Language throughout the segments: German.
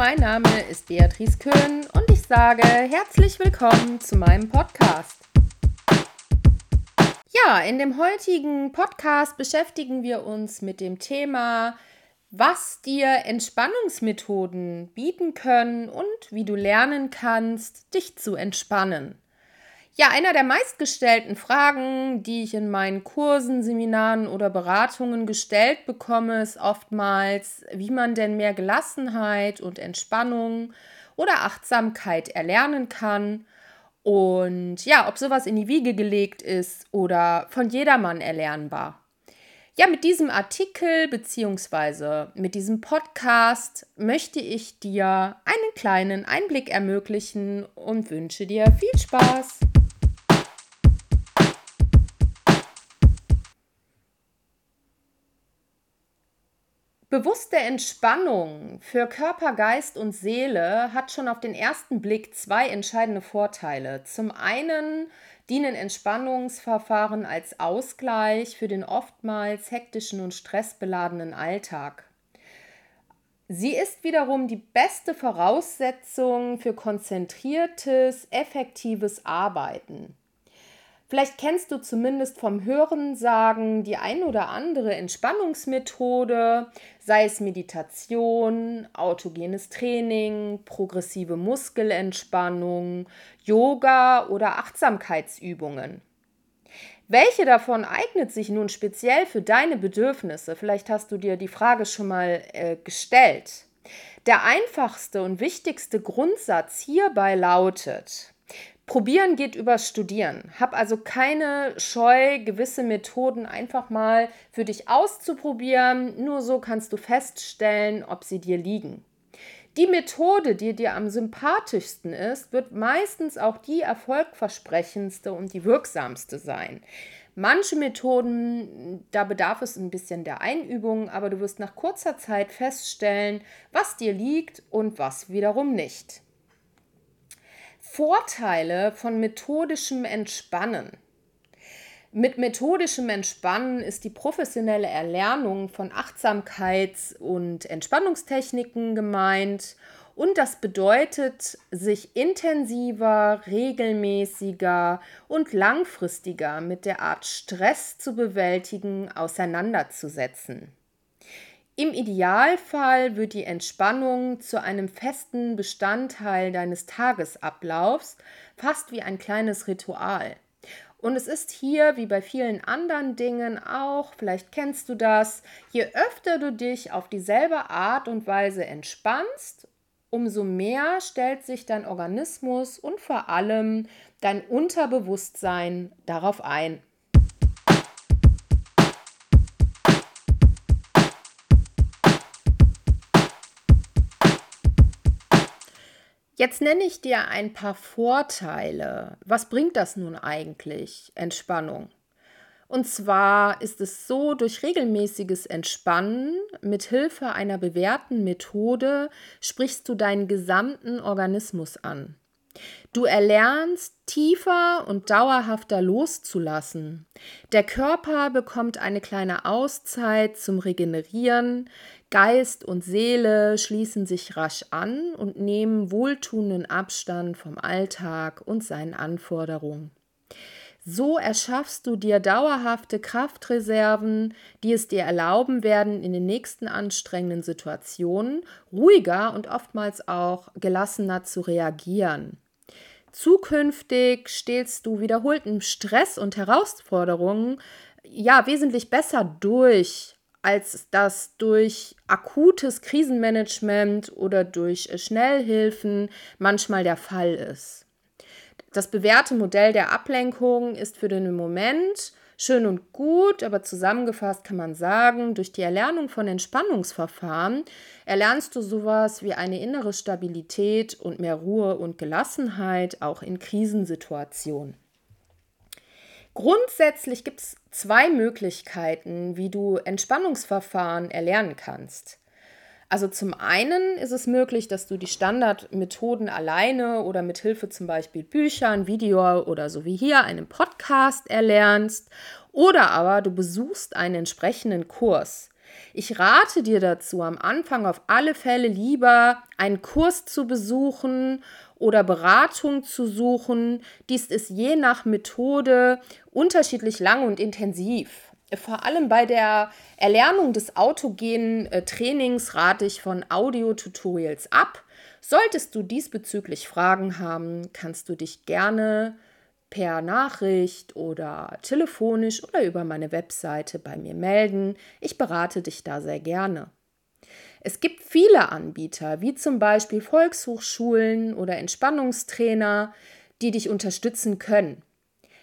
mein Name ist Beatrice Köhn und ich sage herzlich willkommen zu meinem Podcast. Ja, in dem heutigen Podcast beschäftigen wir uns mit dem Thema, was dir Entspannungsmethoden bieten können und wie du lernen kannst, dich zu entspannen. Ja, einer der meistgestellten Fragen, die ich in meinen Kursen, Seminaren oder Beratungen gestellt bekomme, ist oftmals, wie man denn mehr Gelassenheit und Entspannung oder Achtsamkeit erlernen kann und ja, ob sowas in die Wiege gelegt ist oder von jedermann erlernbar. Ja, mit diesem Artikel bzw. mit diesem Podcast möchte ich dir einen kleinen Einblick ermöglichen und wünsche dir viel Spaß. Bewusste Entspannung für Körper, Geist und Seele hat schon auf den ersten Blick zwei entscheidende Vorteile. Zum einen dienen Entspannungsverfahren als Ausgleich für den oftmals hektischen und stressbeladenen Alltag. Sie ist wiederum die beste Voraussetzung für konzentriertes, effektives Arbeiten. Vielleicht kennst du zumindest vom Hören sagen die ein oder andere Entspannungsmethode, sei es Meditation, autogenes Training, progressive Muskelentspannung, Yoga oder Achtsamkeitsübungen. Welche davon eignet sich nun speziell für deine Bedürfnisse? Vielleicht hast du dir die Frage schon mal äh, gestellt. Der einfachste und wichtigste Grundsatz hierbei lautet, Probieren geht über Studieren. Hab also keine Scheu, gewisse Methoden einfach mal für dich auszuprobieren. Nur so kannst du feststellen, ob sie dir liegen. Die Methode, die dir am sympathischsten ist, wird meistens auch die erfolgversprechendste und die wirksamste sein. Manche Methoden, da bedarf es ein bisschen der Einübung, aber du wirst nach kurzer Zeit feststellen, was dir liegt und was wiederum nicht. Vorteile von methodischem Entspannen. Mit methodischem Entspannen ist die professionelle Erlernung von Achtsamkeits- und Entspannungstechniken gemeint und das bedeutet, sich intensiver, regelmäßiger und langfristiger mit der Art Stress zu bewältigen auseinanderzusetzen. Im Idealfall wird die Entspannung zu einem festen Bestandteil deines Tagesablaufs, fast wie ein kleines Ritual. Und es ist hier, wie bei vielen anderen Dingen auch, vielleicht kennst du das, je öfter du dich auf dieselbe Art und Weise entspannst, umso mehr stellt sich dein Organismus und vor allem dein Unterbewusstsein darauf ein. Jetzt nenne ich dir ein paar Vorteile. Was bringt das nun eigentlich, Entspannung? Und zwar ist es so, durch regelmäßiges Entspannen mit Hilfe einer bewährten Methode sprichst du deinen gesamten Organismus an. Du erlernst tiefer und dauerhafter loszulassen. Der Körper bekommt eine kleine Auszeit zum Regenerieren, Geist und Seele schließen sich rasch an und nehmen wohltuenden Abstand vom Alltag und seinen Anforderungen. So erschaffst du dir dauerhafte Kraftreserven, die es dir erlauben werden, in den nächsten anstrengenden Situationen ruhiger und oftmals auch gelassener zu reagieren. Zukünftig stehst du wiederholten Stress und Herausforderungen ja wesentlich besser durch, als das durch akutes Krisenmanagement oder durch Schnellhilfen manchmal der Fall ist. Das bewährte Modell der Ablenkung ist für den Moment schön und gut, aber zusammengefasst kann man sagen, durch die Erlernung von Entspannungsverfahren erlernst du sowas wie eine innere Stabilität und mehr Ruhe und Gelassenheit auch in Krisensituationen. Grundsätzlich gibt es zwei Möglichkeiten, wie du Entspannungsverfahren erlernen kannst. Also zum einen ist es möglich, dass du die Standardmethoden alleine oder mit Hilfe zum Beispiel Büchern, Video oder so wie hier einem Podcast erlernst. Oder aber du besuchst einen entsprechenden Kurs. Ich rate dir dazu, am Anfang auf alle Fälle lieber einen Kurs zu besuchen oder Beratung zu suchen. Dies ist je nach Methode unterschiedlich lang und intensiv. Vor allem bei der Erlernung des autogenen äh, Trainings rate ich von Audio-Tutorials ab. Solltest du diesbezüglich Fragen haben, kannst du dich gerne per Nachricht oder telefonisch oder über meine Webseite bei mir melden. Ich berate dich da sehr gerne. Es gibt viele Anbieter, wie zum Beispiel Volkshochschulen oder Entspannungstrainer, die dich unterstützen können.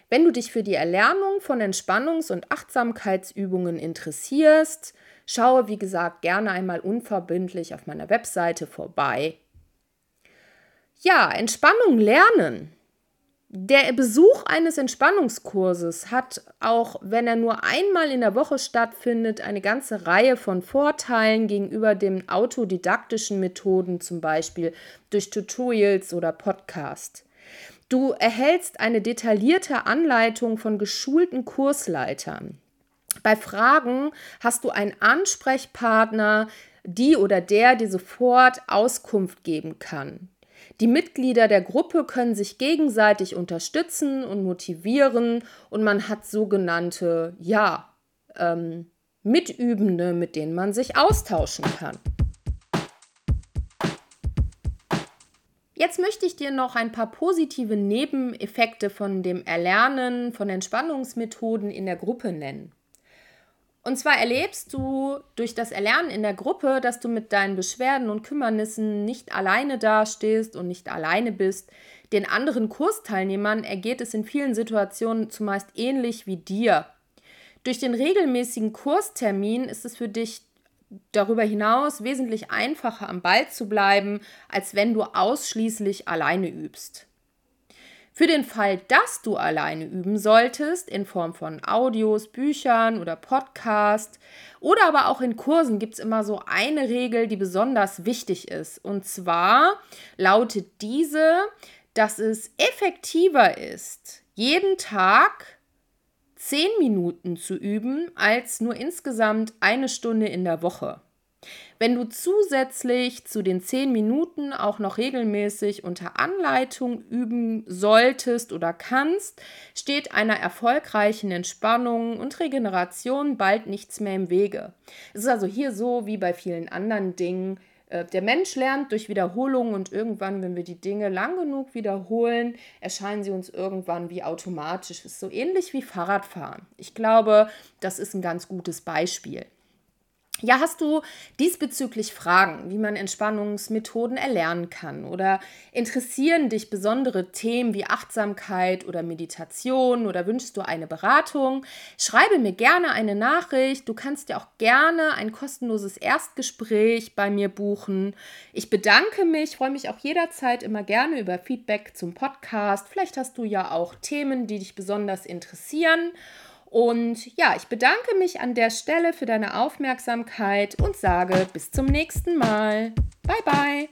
Wenn du dich für die Erlernung von Entspannungs- und Achtsamkeitsübungen interessierst, schaue wie gesagt gerne einmal unverbindlich auf meiner Webseite vorbei. Ja, Entspannung lernen. Der Besuch eines Entspannungskurses hat, auch wenn er nur einmal in der Woche stattfindet, eine ganze Reihe von Vorteilen gegenüber den autodidaktischen Methoden, zum Beispiel durch Tutorials oder Podcast. Du erhältst eine detaillierte Anleitung von geschulten Kursleitern. Bei Fragen hast du einen Ansprechpartner, die oder der dir sofort Auskunft geben kann. Die Mitglieder der Gruppe können sich gegenseitig unterstützen und motivieren und man hat sogenannte, ja, ähm, Mitübende, mit denen man sich austauschen kann. Jetzt möchte ich dir noch ein paar positive Nebeneffekte von dem Erlernen von Entspannungsmethoden in der Gruppe nennen. Und zwar erlebst du durch das Erlernen in der Gruppe, dass du mit deinen Beschwerden und Kümmernissen nicht alleine dastehst und nicht alleine bist. Den anderen Kursteilnehmern ergeht es in vielen Situationen zumeist ähnlich wie dir. Durch den regelmäßigen Kurstermin ist es für dich darüber hinaus wesentlich einfacher am Ball zu bleiben, als wenn du ausschließlich alleine übst. Für den Fall, dass du alleine üben solltest, in Form von Audios, Büchern oder Podcast oder aber auch in Kursen, gibt es immer so eine Regel, die besonders wichtig ist. Und zwar lautet diese, dass es effektiver ist, jeden Tag zehn Minuten zu üben, als nur insgesamt eine Stunde in der Woche. Wenn du zusätzlich zu den zehn Minuten auch noch regelmäßig unter Anleitung üben solltest oder kannst, steht einer erfolgreichen Entspannung und Regeneration bald nichts mehr im Wege. Es ist also hier so wie bei vielen anderen Dingen. Äh, der Mensch lernt durch Wiederholung und irgendwann, wenn wir die Dinge lang genug wiederholen, erscheinen sie uns irgendwann wie automatisch. Es ist so ähnlich wie Fahrradfahren. Ich glaube, das ist ein ganz gutes Beispiel. Ja, hast du diesbezüglich Fragen, wie man Entspannungsmethoden erlernen kann? Oder interessieren dich besondere Themen wie Achtsamkeit oder Meditation oder wünschst du eine Beratung? Schreibe mir gerne eine Nachricht. Du kannst dir auch gerne ein kostenloses Erstgespräch bei mir buchen. Ich bedanke mich, freue mich auch jederzeit immer gerne über Feedback zum Podcast. Vielleicht hast du ja auch Themen, die dich besonders interessieren. Und ja, ich bedanke mich an der Stelle für deine Aufmerksamkeit und sage bis zum nächsten Mal. Bye bye.